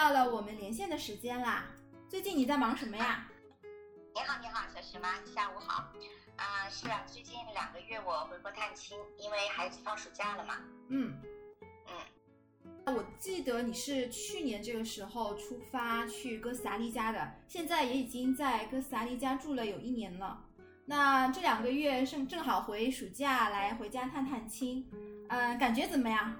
到了我们连线的时间啦。最近你在忙什么呀？你好，你好，小徐妈，下午好。啊，是啊，最近两个月我回国探亲，因为孩子放暑假了嘛。嗯嗯。我记得你是去年这个时候出发去哥斯达黎加的，现在也已经在哥斯达黎加住了有一年了。那这两个月正正好回暑假来回家探探亲，嗯，感觉怎么样？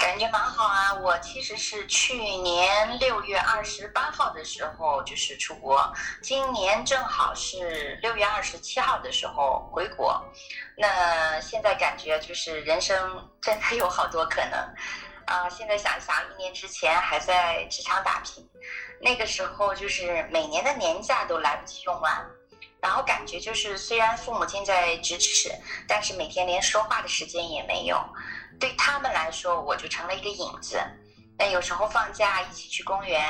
感觉蛮好啊！我其实是去年六月二十八号的时候就是出国，今年正好是六月二十七号的时候回国。那现在感觉就是人生真的有好多可能啊！现在想想，一年之前还在职场打拼，那个时候就是每年的年假都来不及用完。然后感觉就是，虽然父母近在咫尺，但是每天连说话的时间也没有。对他们来说，我就成了一个影子。那有时候放假一起去公园，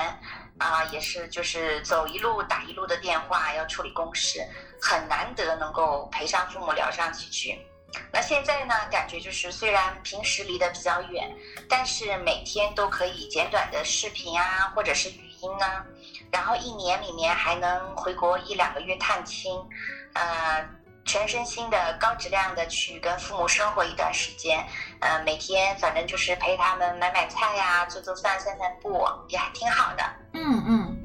啊，也是就是走一路打一路的电话，要处理公事，很难得能够陪上父母聊上几句。那现在呢，感觉就是虽然平时离得比较远，但是每天都可以简短的视频啊，或者是语音呢。然后一年里面还能回国一两个月探亲，呃，全身心的高质量的去跟父母生活一段时间，呃，每天反正就是陪他们买买菜呀，做做饭，散散步，也还挺好的。嗯嗯，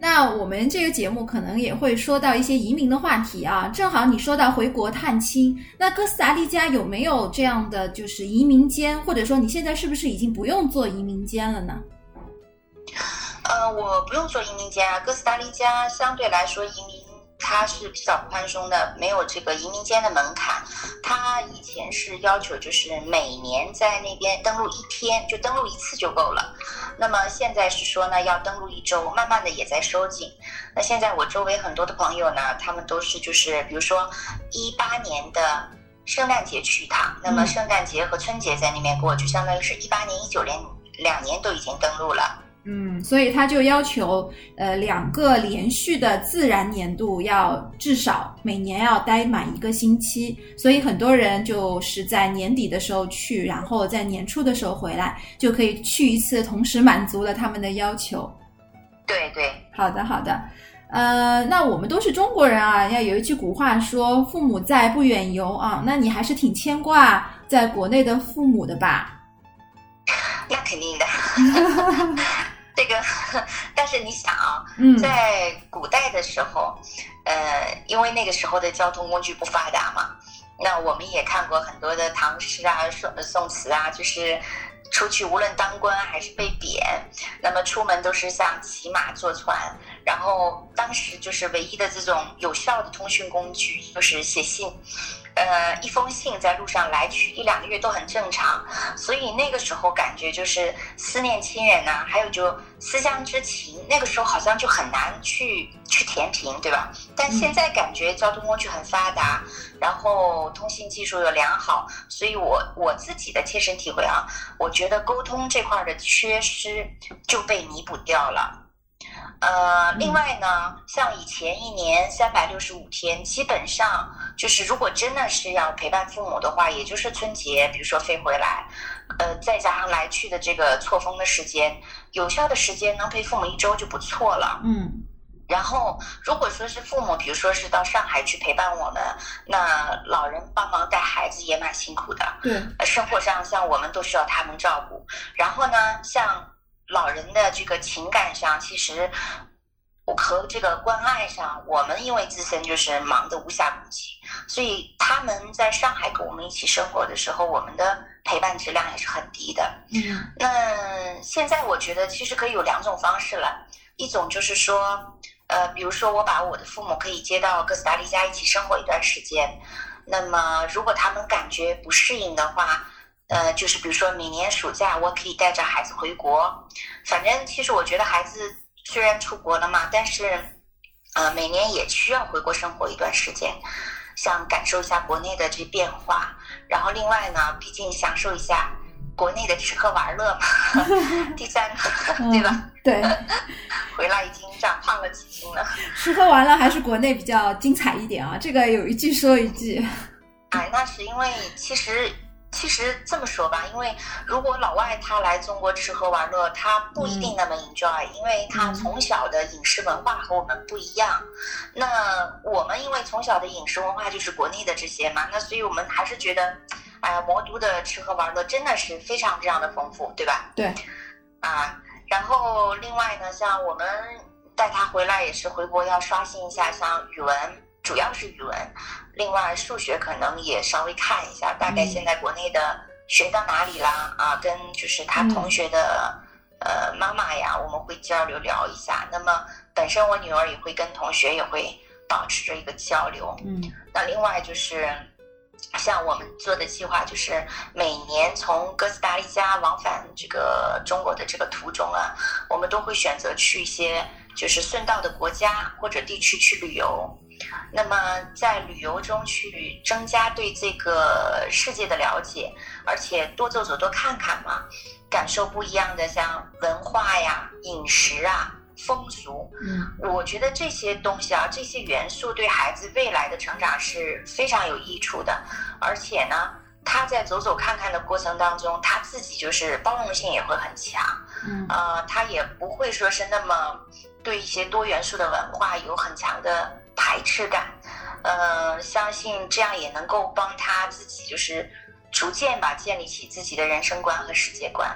那我们这个节目可能也会说到一些移民的话题啊，正好你说到回国探亲，那哥斯达黎加有没有这样的就是移民监，或者说你现在是不是已经不用做移民监了呢？呃，我不用做移民监啊。哥斯达黎加相对来说移民它是比较宽松的，没有这个移民间的门槛。它以前是要求就是每年在那边登陆一天，就登陆一次就够了。那么现在是说呢，要登陆一周，慢慢的也在收紧。那现在我周围很多的朋友呢，他们都是就是比如说一八年的圣诞节去一趟，那么圣诞节和春节在那边过，就相当于是一八年、一九年两年都已经登陆了。嗯，所以他就要求，呃，两个连续的自然年度要至少每年要待满一个星期，所以很多人就是在年底的时候去，然后在年初的时候回来，就可以去一次，同时满足了他们的要求。对对，好的好的，呃，那我们都是中国人啊，要有一句古话说“父母在，不远游”啊，那你还是挺牵挂在国内的父母的吧？那肯定的。这个，但是你想啊，在古代的时候，呃，因为那个时候的交通工具不发达嘛，那我们也看过很多的唐诗啊、宋宋词啊，就是出去无论当官还是被贬，那么出门都是像骑马坐船，然后当时就是唯一的这种有效的通讯工具就是写信。呃，一封信在路上来去一两个月都很正常，所以那个时候感觉就是思念亲人呐，还有就思乡之情，那个时候好像就很难去去填平，对吧？但现在感觉交通工具很发达，然后通信技术又良好，所以我我自己的切身体会啊，我觉得沟通这块的缺失就被弥补掉了。呃，另外呢，像以前一年三百六十五天，基本上就是如果真的是要陪伴父母的话，也就是春节，比如说飞回来，呃，再加上来去的这个错峰的时间，有效的时间能陪父母一周就不错了。嗯。然后，如果说是父母，比如说是到上海去陪伴我们，那老人帮忙带孩子也蛮辛苦的。对。生活上像我们都需要他们照顾，然后呢，像。老人的这个情感上，其实和这个关爱上，我们因为自身就是忙得无暇顾及，所以他们在上海跟我们一起生活的时候，我们的陪伴质量也是很低的。嗯，那现在我觉得其实可以有两种方式了，一种就是说，呃，比如说我把我的父母可以接到哥斯达黎加一起生活一段时间，那么如果他们感觉不适应的话。呃，就是比如说每年暑假，我可以带着孩子回国。反正其实我觉得孩子虽然出国了嘛，但是呃每年也需要回国生活一段时间，想感受一下国内的这变化。然后另外呢，毕竟享受一下国内的吃喝玩乐嘛。第三个，对吧？对。回来已经长胖了几斤了。吃喝玩乐还是国内比较精彩一点啊！这个有一句说一句。哎，那是因为其实。其实这么说吧，因为如果老外他来中国吃喝玩乐，他不一定那么 enjoy，因为他从小的饮食文化和我们不一样。那我们因为从小的饮食文化就是国内的这些嘛，那所以我们还是觉得，哎呀，魔都的吃喝玩乐真的是非常非常的丰富，对吧？对。啊，然后另外呢，像我们带他回来也是回国要刷新一下，像语文。主要是语文，另外数学可能也稍微看一下，大概现在国内的学到哪里啦？啊，跟就是他同学的呃妈妈呀，我们会交流聊一下。那么本身我女儿也会跟同学也会保持着一个交流。嗯，那另外就是像我们做的计划，就是每年从哥斯达黎加往返这个中国的这个途中啊，我们都会选择去一些就是顺道的国家或者地区去旅游。那么在旅游中去增加对这个世界的了解，而且多走走多看看嘛，感受不一样的像文化呀、饮食啊、风俗。嗯，我觉得这些东西啊，这些元素对孩子未来的成长是非常有益处的。而且呢，他在走走看看的过程当中，他自己就是包容性也会很强。嗯，呃，他也不会说是那么对一些多元素的文化有很强的。排斥感，呃，相信这样也能够帮他自己，就是逐渐吧建立起自己的人生观和世界观。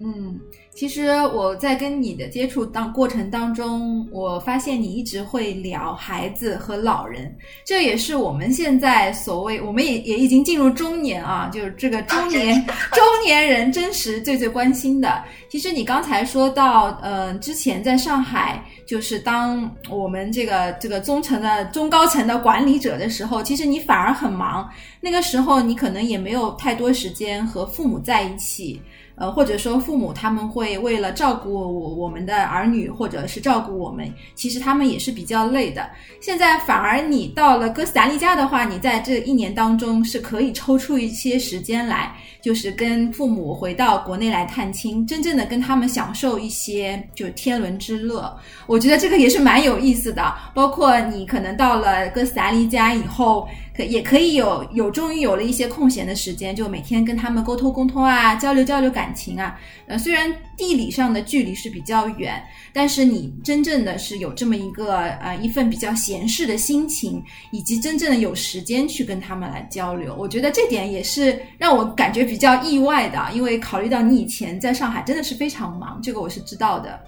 嗯。其实我在跟你的接触当过程当中，我发现你一直会聊孩子和老人，这也是我们现在所谓我们也也已经进入中年啊，就是这个中年中年人真实最最关心的。其实你刚才说到，呃，之前在上海，就是当我们这个这个中层的中高层的管理者的时候，其实你反而很忙，那个时候你可能也没有太多时间和父母在一起。呃，或者说父母他们会为了照顾我我们的儿女，或者是照顾我们，其实他们也是比较累的。现在反而你到了哥斯达黎加的话，你在这一年当中是可以抽出一些时间来，就是跟父母回到国内来探亲，真正的跟他们享受一些就天伦之乐。我觉得这个也是蛮有意思的。包括你可能到了哥斯达黎加以后。也可以有有终于有了一些空闲的时间，就每天跟他们沟通沟通啊，交流交流感情啊。呃，虽然地理上的距离是比较远，但是你真正的是有这么一个呃一份比较闲适的心情，以及真正的有时间去跟他们来交流。我觉得这点也是让我感觉比较意外的，因为考虑到你以前在上海真的是非常忙，这个我是知道的。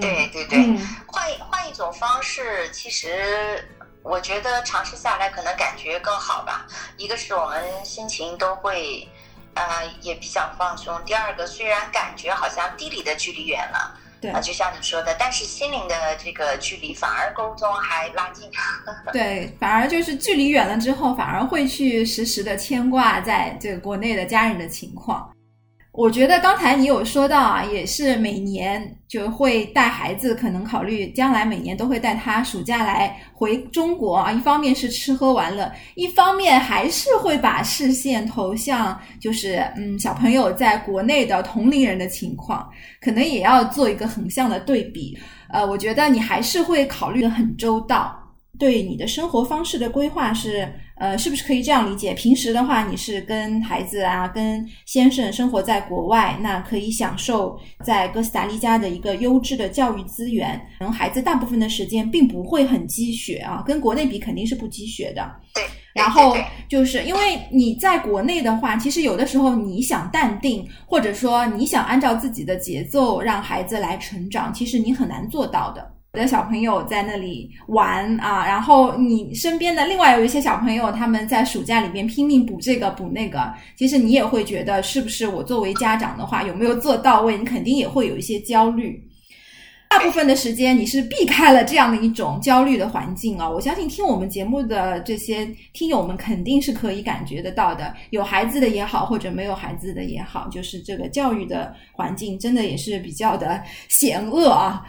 对对对，换换一种方式，其实。我觉得尝试下来可能感觉更好吧。一个是我们心情都会，呃，也比较放松。第二个，虽然感觉好像地理的距离远了，对，就像你说的，但是心灵的这个距离反而沟通还拉近。对，反而就是距离远了之后，反而会去时时的牵挂在这个国内的家人的情况。我觉得刚才你有说到啊，也是每年就会带孩子，可能考虑将来每年都会带他暑假来回中国啊。一方面是吃喝玩乐，一方面还是会把视线投向就是嗯小朋友在国内的同龄人的情况，可能也要做一个横向的对比。呃，我觉得你还是会考虑的很周到，对你的生活方式的规划是。呃，是不是可以这样理解？平时的话，你是跟孩子啊，跟先生生活在国外，那可以享受在哥斯达黎加的一个优质的教育资源。可能孩子大部分的时间并不会很积雪啊，跟国内比肯定是不积雪的。对。然后就是因为你在国内的话，其实有的时候你想淡定，或者说你想按照自己的节奏让孩子来成长，其实你很难做到的。的小朋友在那里玩啊，然后你身边的另外有一些小朋友，他们在暑假里边拼命补这个补那个，其实你也会觉得是不是我作为家长的话有没有做到位？你肯定也会有一些焦虑。大部分的时间你是避开了这样的一种焦虑的环境啊！我相信听我们节目的这些听友们肯定是可以感觉得到的，有孩子的也好，或者没有孩子的也好，就是这个教育的环境真的也是比较的险恶啊。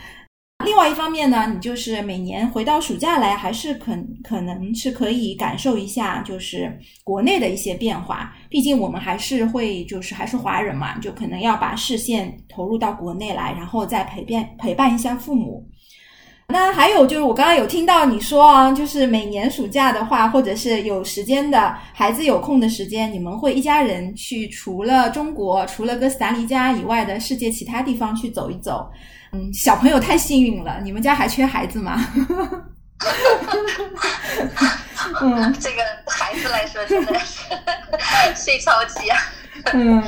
另外一方面呢，你就是每年回到暑假来，还是可可能是可以感受一下，就是国内的一些变化。毕竟我们还是会，就是还是华人嘛，就可能要把视线投入到国内来，然后再陪伴陪伴一下父母。那还有就是，我刚刚有听到你说啊，就是每年暑假的话，或者是有时间的孩子有空的时间，你们会一家人去除了中国、除了哥斯达黎加以外的世界其他地方去走一走。嗯，小朋友太幸运了，你们家还缺孩子吗？嗯，这个孩子来说真的是 睡超级啊。嗯。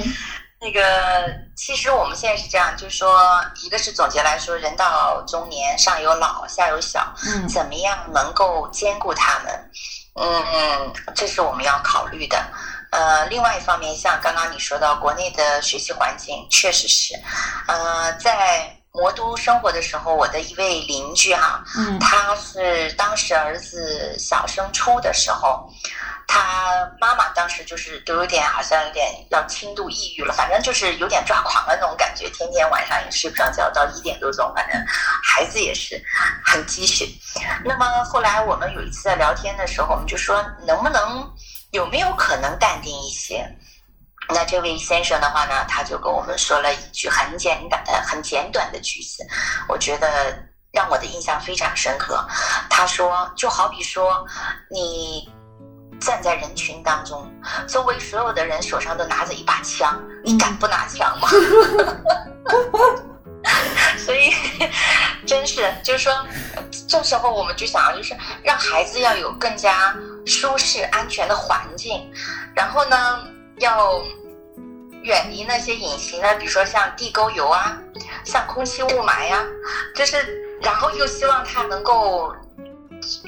那个，其实我们现在是这样，就是说，一个是总结来说，人到中年，上有老，下有小，嗯，怎么样能够兼顾他们？嗯，这是我们要考虑的。呃，另外一方面，像刚刚你说到国内的学习环境，确实是，呃，在魔都生活的时候，我的一位邻居哈，嗯，他是当时儿子小升初的时候。他妈妈当时就是都有点，好像有点要轻度抑郁了，反正就是有点抓狂的那种感觉，天天晚上也睡不着觉，到一点多钟，反正孩子也是很积蓄。那么后来我们有一次在聊天的时候，我们就说能不能有没有可能淡定一些？那这位先生的话呢，他就跟我们说了一句很简短的、很简短的句子，我觉得让我的印象非常深刻。他说，就好比说你。站在人群当中，周围所有的人手上都拿着一把枪，你敢不拿枪吗？所以，真是就是说，这时候我们就想，就是让孩子要有更加舒适、安全的环境，然后呢，要远离那些隐形的，比如说像地沟油啊，像空气雾霾呀，就是，然后又希望他能够。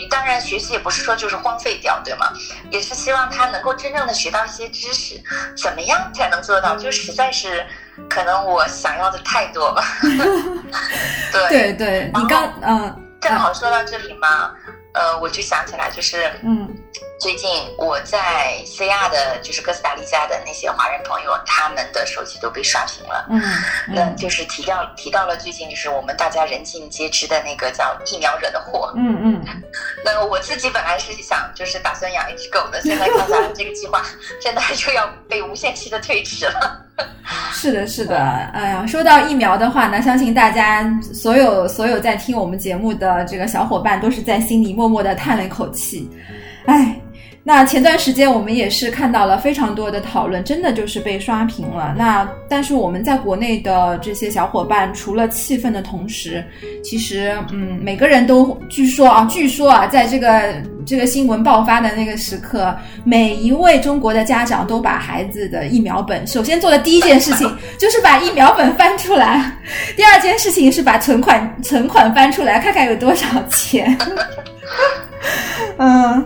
当然，学习也不是说就是荒废掉，对吗？也是希望他能够真正的学到一些知识。怎么样才能做到？就实在是，可能我想要的太多了。对对对，你刚嗯，正好说到这里嘛，呃，我就想起来，就是嗯。最近我在 CR 的，就是哥斯达黎加的那些华人朋友，他们的手机都被刷屏了。嗯，那就是提到提到了最近就是我们大家人尽皆知的那个叫疫苗惹的祸。嗯嗯。那我自己本来是想就是打算养一只狗的，现在看来这个计划真的又要被无限期的推迟了。是的，是的。哎呀，说到疫苗的话呢，相信大家所有所有在听我们节目的这个小伙伴都是在心里默默的叹了一口气。哎。那前段时间我们也是看到了非常多的讨论，真的就是被刷屏了。那但是我们在国内的这些小伙伴，除了气愤的同时，其实嗯，每个人都据说啊，据说啊，在这个这个新闻爆发的那个时刻，每一位中国的家长都把孩子的疫苗本，首先做的第一件事情 就是把疫苗本翻出来，第二件事情是把存款存款翻出来，看看有多少钱。嗯。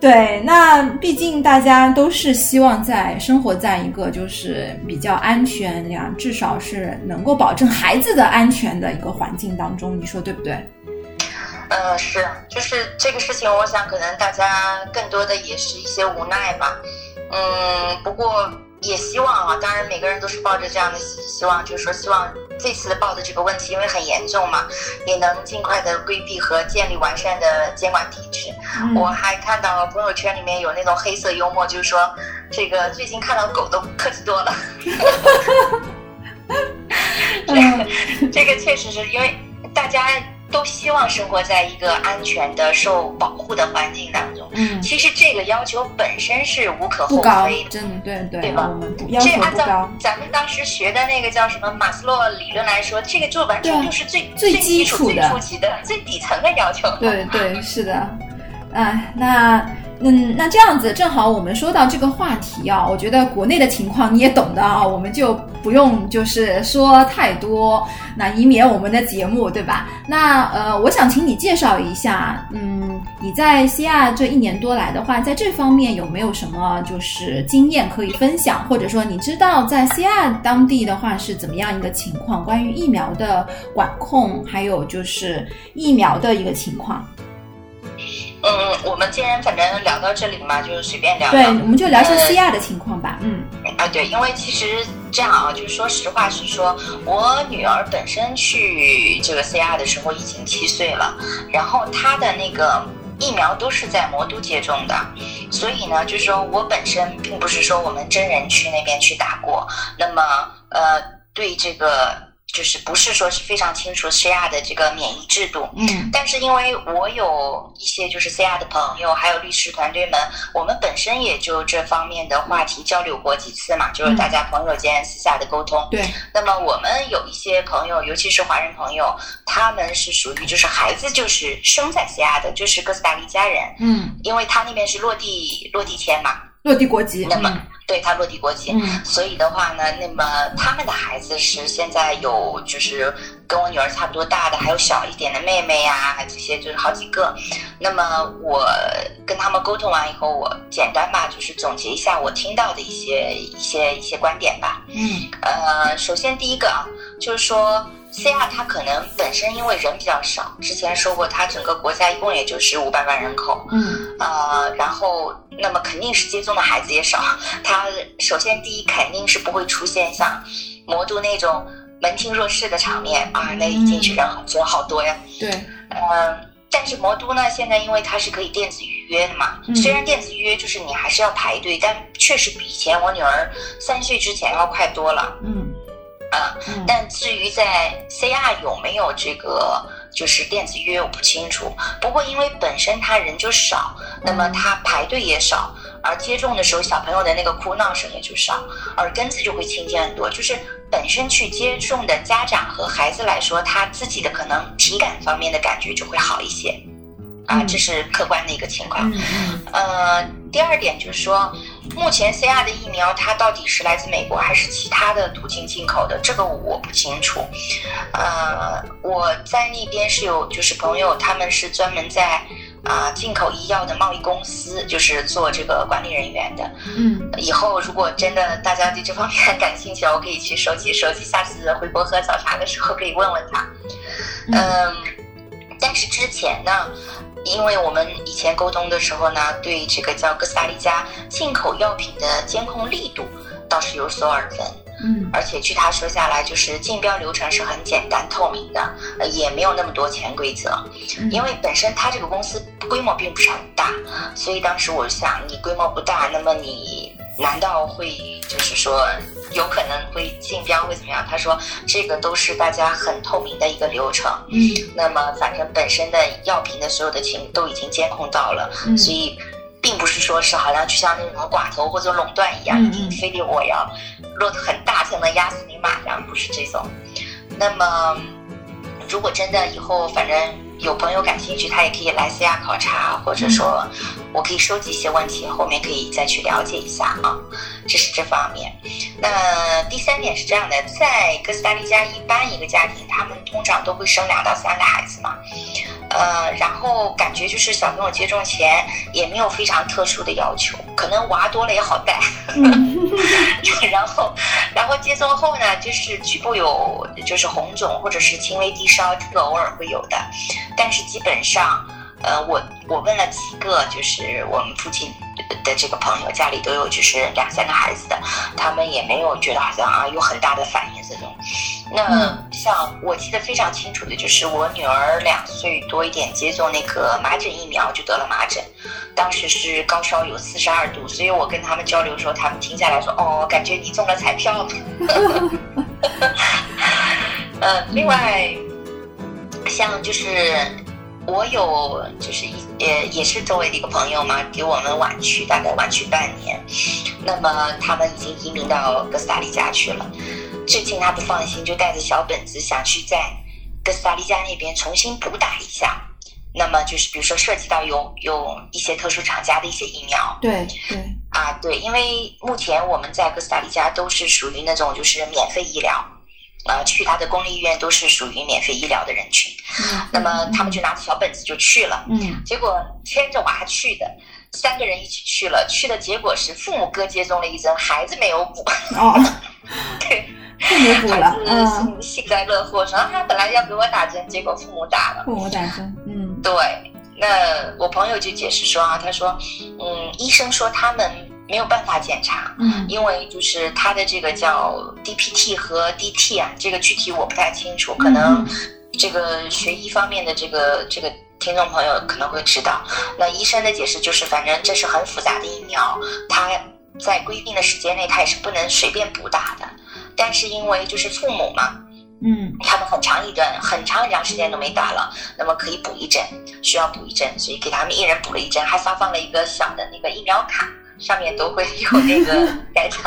对，那毕竟大家都是希望在生活在一个就是比较安全呀，至少是能够保证孩子的安全的一个环境当中，你说对不对？呃，是，就是这个事情，我想可能大家更多的也是一些无奈吧。嗯，不过。也希望啊，当然每个人都是抱着这样的希望，就是说希望这次报的这个问题，因为很严重嘛，也能尽快的规避和建立完善的监管体制。我还看到朋友圈里面有那种黑色幽默，就是说这个最近看到狗都客气多了。这这个确实是因为大家。都希望生活在一个安全的、受保护的环境当中。嗯，其实这个要求本身是无可厚非的，真的对对，对吧？这按照咱们当时学的那个叫什么马斯洛理论来说，这个就完全就是最最基础、最初级的、最底层的要求。对对，是的。哎，那。嗯，那这样子正好我们说到这个话题啊，我觉得国内的情况你也懂的啊，我们就不用就是说太多，那以免我们的节目对吧？那呃，我想请你介绍一下，嗯，你在西亚这一年多来的话，在这方面有没有什么就是经验可以分享，或者说你知道在西亚当地的话是怎么样一个情况？关于疫苗的管控，还有就是疫苗的一个情况。嗯，我们今天反正聊到这里嘛，就是随便聊。对，我们就聊一下西亚的情况吧。嗯，啊，对，因为其实这样啊，就是说实话是说，我女儿本身去这个 C R 的时候已经七岁了，然后她的那个疫苗都是在魔都接种的，所以呢，就是说我本身并不是说我们真人去那边去打过，那么呃，对这个。就是不是说是非常清楚 C R 的这个免疫制度，嗯，但是因为我有一些就是 C R 的朋友，还有律师团队们，我们本身也就这方面的话题交流过几次嘛，就是大家朋友间私下的沟通。对。那么我们有一些朋友，尤其是华人朋友，他们是属于就是孩子就是生在 C R 的，就是哥斯达黎加人，嗯，因为他那边是落地落地签嘛。落地国籍，那么对他落地国籍，所以的话呢，那么他们的孩子是现在有就是跟我女儿差不多大的，还有小一点的妹妹呀，这些就是好几个。那么我跟他们沟通完以后，我简单吧，就是总结一下我听到的一些一些一些观点吧。嗯，呃，首先第一个啊，就是说。C R 它可能本身因为人比较少，之前说过，它整个国家一共也就是五百万人口，嗯，呃，然后那么肯定是接种的孩子也少，它首先第一肯定是不会出现像魔都那种门庭若市的场面啊，那一进去人人好多呀，对，嗯，但是魔都呢，现在因为它是可以电子预约的嘛，虽然电子预约就是你还是要排队，但确实比以前我女儿三岁之前要快多了，嗯。啊，但至于在 CR 有没有这个就是电子约，我不清楚。不过因为本身他人就少，那么他排队也少，而接种的时候小朋友的那个哭闹声也就少，耳根子就会清静很多。就是本身去接种的家长和孩子来说，他自己的可能体感方面的感觉就会好一些。啊，这是客观的一个情况。呃，第二点就是说。目前 C R 的疫苗，它到底是来自美国还是其他的途径进口的？这个我不清楚。呃，我在那边是有就是朋友，他们是专门在啊进口医药的贸易公司，就是做这个管理人员的。嗯，以后如果真的大家对这方面 感兴趣，我可以去收集收集，下次回国喝早茶的时候可以问问他。嗯，但是之前呢？因为我们以前沟通的时候呢，对这个叫哥斯达黎加进口药品的监控力度倒是有所耳闻，嗯，而且据他说下来，就是竞标流程是很简单透明的，呃，也没有那么多潜规则，因为本身他这个公司规模并不是很大，所以当时我想，你规模不大，那么你难道会就是说？有可能会竞标会怎么样？他说这个都是大家很透明的一个流程。嗯，那么反正本身的药品的所有的情都已经监控到了，所以并不是说是好像就像那种寡头或者垄断一样，一定非得我要落得很大才能压死你马，然后不是这种。那么如果真的以后反正有朋友感兴趣，他也可以来西亚考察，或者说我可以收集一些问题，后面可以再去了解一下啊。这是这方面。那第三点是这样的，在哥斯达黎加，一般一个家庭他们通常都会生两到三个孩子嘛。呃，然后感觉就是小朋友接种前也没有非常特殊的要求，可能娃多了也好带。然后，然后接种后呢，就是局部有就是红肿或者是轻微低烧，这个偶尔会有的，但是基本上。呃，我我问了几个，就是我们附近的这个朋友，家里都有就是两三个孩子的，他们也没有觉得好像啊有很大的反应这种。那像我记得非常清楚的就是我女儿两岁多一点接种那个麻疹疫苗就得了麻疹，当时是高烧有四十二度，所以我跟他们交流的时候，他们听下来说哦，感觉你中了彩票了。呃，另外像就是。我有就是一呃也是周围的一个朋友嘛，给我们晚去大概晚去半年，那么他们已经移民到哥斯达黎加去了。最近他不放心，就带着小本子想去在哥斯达黎加那边重新补打一下。那么就是比如说涉及到有有一些特殊厂家的一些疫苗，对对啊对，因为目前我们在哥斯达黎加都是属于那种就是免费医疗。呃，去他的公立医院都是属于免费医疗的人群，那么他们就拿着小本子就去了，嗯，结果牵着娃去的，三个人一起去了，去的结果是父母各接种了一针，孩子没有补，哦，对，父母补了，嗯，幸灾乐祸说他本来要给我打针，结果父母打了，父母打针，嗯，对，那我朋友就解释说啊，他说，嗯，医生说他们。没有办法检查，嗯，因为就是他的这个叫 DPT 和 DT 啊，这个具体我不太清楚，可能这个学医方面的这个这个听众朋友可能会知道。那医生的解释就是，反正这是很复杂的疫苗，它在规定的时间内它也是不能随便补打的。但是因为就是父母嘛，嗯，他们很长一段很长很长时间都没打了，那么可以补一针，需要补一针，所以给他们一人补了一针，还发放了一个小的那个疫苗卡，上面都会有那个 盖章。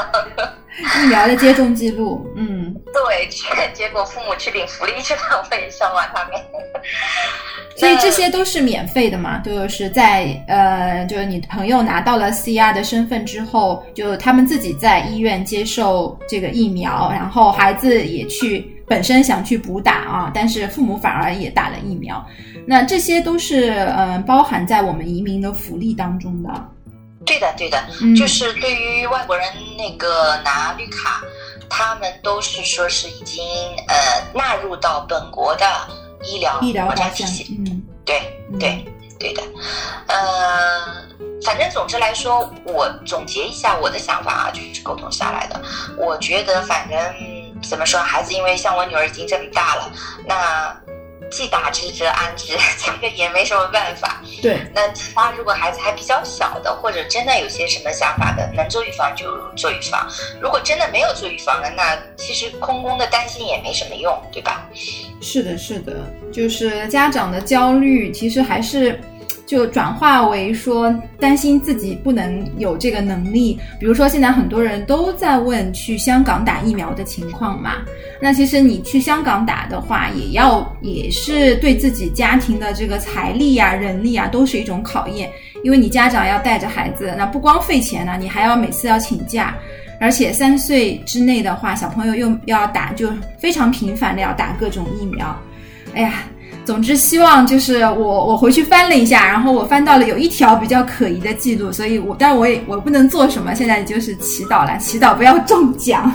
疫苗的接种记录，嗯，对，结果父母去领福利去了，我也笑话他们。所以这些都是免费的嘛？就是在呃，就是你朋友拿到了 CR 的身份之后，就他们自己在医院接受这个疫苗，然后孩子也去本身想去补打啊，但是父母反而也打了疫苗。那这些都是嗯，包含在我们移民的福利当中的。对的，对的，就是对于外国人那个拿绿卡，他们都是说是已经呃纳入到本国的医疗医疗体系。嗯，对对对的，呃，反正总之来说，我总结一下我的想法啊，就是沟通下来的，我觉得反正怎么说，孩子因为像我女儿已经这么大了，那。既打之则安之，这个也没什么办法。对，那其他如果孩子还比较小的，或者真的有些什么想法的，能做预防就做预防。如果真的没有做预防的，那其实空空的担心也没什么用，对吧？是的，是的，就是家长的焦虑，其实还是。就转化为说担心自己不能有这个能力，比如说现在很多人都在问去香港打疫苗的情况嘛。那其实你去香港打的话，也要也是对自己家庭的这个财力呀、人力啊，都是一种考验。因为你家长要带着孩子，那不光费钱呢，你还要每次要请假，而且三岁之内的话，小朋友又要打，就非常频繁的要打各种疫苗。哎呀。总之，希望就是我我回去翻了一下，然后我翻到了有一条比较可疑的记录，所以我但我也我不能做什么，现在就是祈祷了，祈祷不要中奖。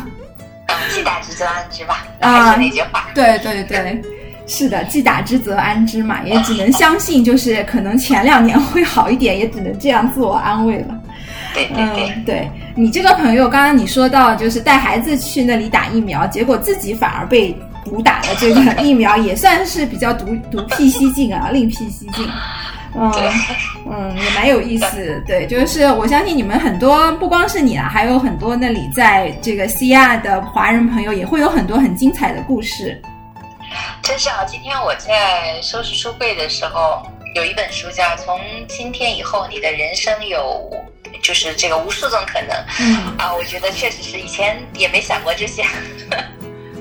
既打之则安之吧，还是那句话。对对对，是的，既打之则安之嘛，也只能相信，就是可能前两年会好一点，也只能这样自我安慰了。对对对，对你这个朋友，刚刚你说到就是带孩子去那里打疫苗，结果自己反而被。补打的这个疫苗也算是比较独独辟蹊径啊，另辟蹊径。嗯嗯，也蛮有意思。对，就是我相信你们很多不光是你啦，还有很多那里在这个西亚的华人朋友也会有很多很精彩的故事。真是啊！今天我在收拾书柜的时候，有一本书叫《从今天以后你的人生有就是这个无数种可能》。嗯啊，我觉得确实是以前也没想过这些。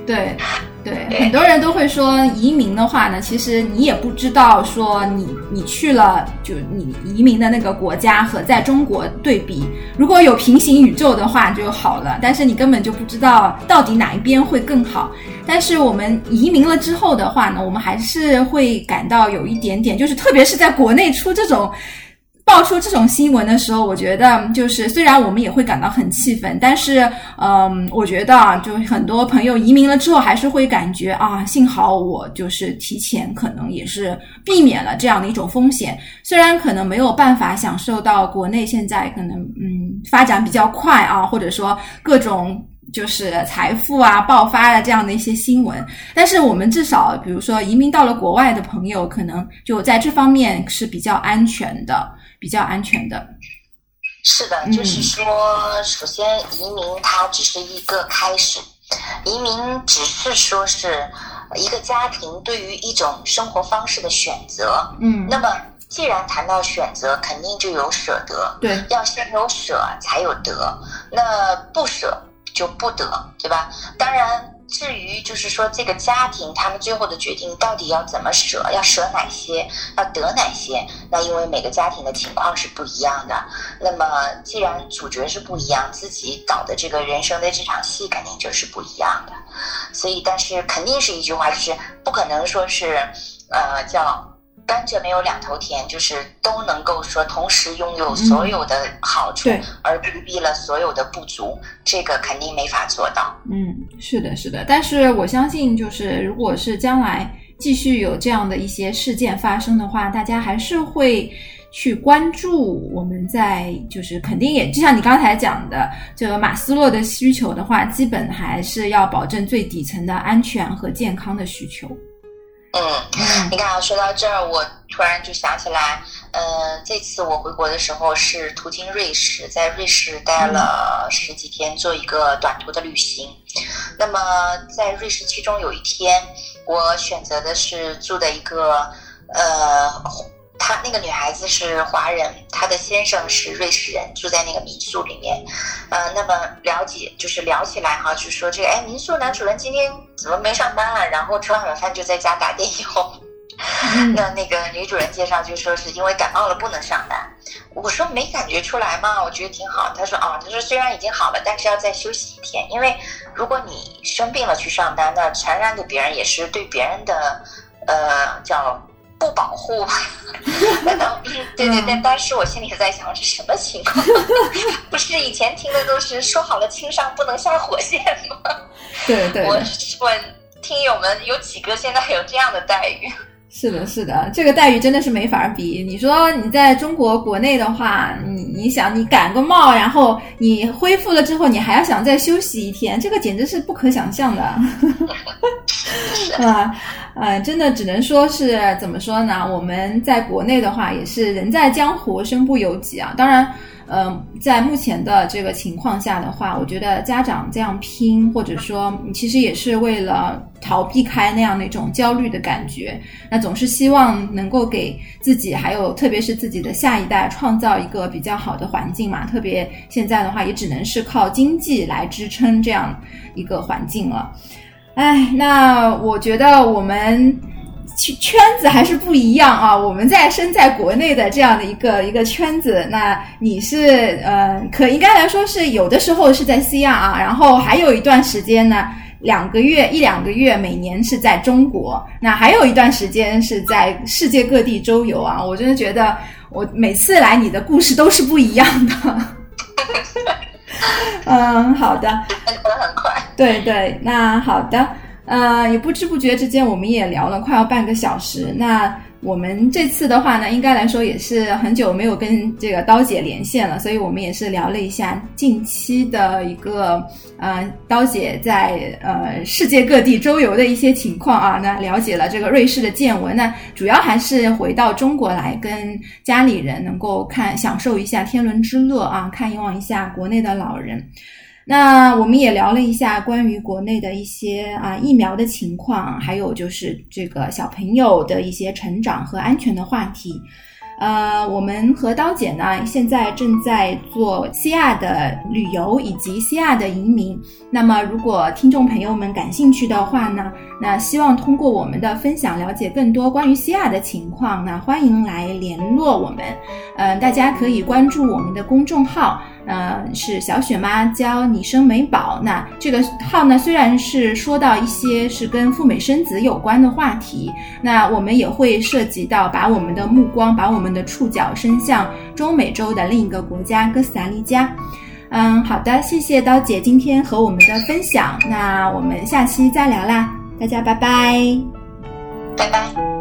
对，对，很多人都会说移民的话呢，其实你也不知道说你你去了就你移民的那个国家和在中国对比，如果有平行宇宙的话就好了，但是你根本就不知道到底哪一边会更好。但是我们移民了之后的话呢，我们还是会感到有一点点，就是特别是在国内出这种。爆出这种新闻的时候，我觉得就是虽然我们也会感到很气愤，但是，嗯，我觉得啊，就很多朋友移民了之后，还是会感觉啊，幸好我就是提前可能也是避免了这样的一种风险。虽然可能没有办法享受到国内现在可能嗯发展比较快啊，或者说各种就是财富啊爆发的这样的一些新闻，但是我们至少比如说移民到了国外的朋友，可能就在这方面是比较安全的。比较安全的，是的，就是说，首先移民它只是一个开始，移民只是说是一个家庭对于一种生活方式的选择。嗯，那么既然谈到选择，肯定就有舍得。对，要先有舍才有得，那不舍就不得，对吧？当然。至于就是说这个家庭，他们最后的决定到底要怎么舍，要舍哪些，要得哪些？那因为每个家庭的情况是不一样的。那么既然主角是不一样，自己导的这个人生的这场戏肯定就是不一样的。所以，但是肯定是一句话，就是不可能说是，呃，叫。甘蔗没有两头甜，就是都能够说同时拥有所有的好处，而规避了所有的不足，这个肯定没法做到。嗯，是的，是的。但是我相信，就是如果是将来继续有这样的一些事件发生的话，大家还是会去关注。我们在就是肯定也就像你刚才讲的，这个马斯洛的需求的话，基本还是要保证最底层的安全和健康的需求。嗯，你看啊，说到这儿，我突然就想起来，嗯，这次我回国的时候是途经瑞士，在瑞士待了十几天，做一个短途的旅行。那么在瑞士其中有一天，我选择的是住的一个呃。她那个女孩子是华人，她的先生是瑞士人，住在那个民宿里面。呃，那么了解就是聊起来哈，就说这个哎，民宿男主人今天怎么没上班啊？然后吃完晚饭就在家打电游。那那个女主人介绍就说是因为感冒了不能上班。我说没感觉出来嘛？我觉得挺好。她说哦，她说虽然已经好了，但是要再休息一天，因为如果你生病了去上班，那传染给别人也是对别人的呃叫。不保护，对对对，当时我心里在想，这什么情况？不是以前听的都是说好了轻伤不能下火线吗？对对，我问听友们有几个现在有这样的待遇？是的，是的，这个待遇真的是没法比。你说你在中国国内的话，你你想你感个冒，然后你恢复了之后，你还要想再休息一天，这个简直是不可想象的。啊，呃，真的只能说是怎么说呢？我们在国内的话，也是人在江湖，身不由己啊。当然。嗯，在目前的这个情况下的话，我觉得家长这样拼，或者说其实也是为了逃避开那样的一种焦虑的感觉。那总是希望能够给自己，还有特别是自己的下一代，创造一个比较好的环境嘛。特别现在的话，也只能是靠经济来支撑这样一个环境了。哎，那我觉得我们。圈圈子还是不一样啊！我们在身在国内的这样的一个一个圈子，那你是呃，可应该来说是有的时候是在西亚啊，然后还有一段时间呢，两个月一两个月，每年是在中国，那还有一段时间是在世界各地周游啊！我真的觉得我每次来你的故事都是不一样的。嗯，好的，很快。对对，那好的。呃，也不知不觉之间，我们也聊了快要半个小时。那我们这次的话呢，应该来说也是很久没有跟这个刀姐连线了，所以我们也是聊了一下近期的一个呃刀姐在呃世界各地周游的一些情况啊。那了解了这个瑞士的见闻，那主要还是回到中国来跟家里人能够看享受一下天伦之乐啊，看望一下国内的老人。那我们也聊了一下关于国内的一些啊疫苗的情况，还有就是这个小朋友的一些成长和安全的话题。呃，我们和刀姐呢，现在正在做西亚的旅游以及西亚的移民。那么，如果听众朋友们感兴趣的话呢，那希望通过我们的分享了解更多关于西亚的情况，那欢迎来联络我们。嗯，大家可以关注我们的公众号。呃，是小雪妈教你生美宝。那这个号呢，虽然是说到一些是跟赴美生子有关的话题，那我们也会涉及到把我们的目光、把我们的触角伸向中美洲的另一个国家哥斯达黎加。嗯，好的，谢谢刀姐今天和我们的分享。那我们下期再聊啦，大家拜拜，拜拜。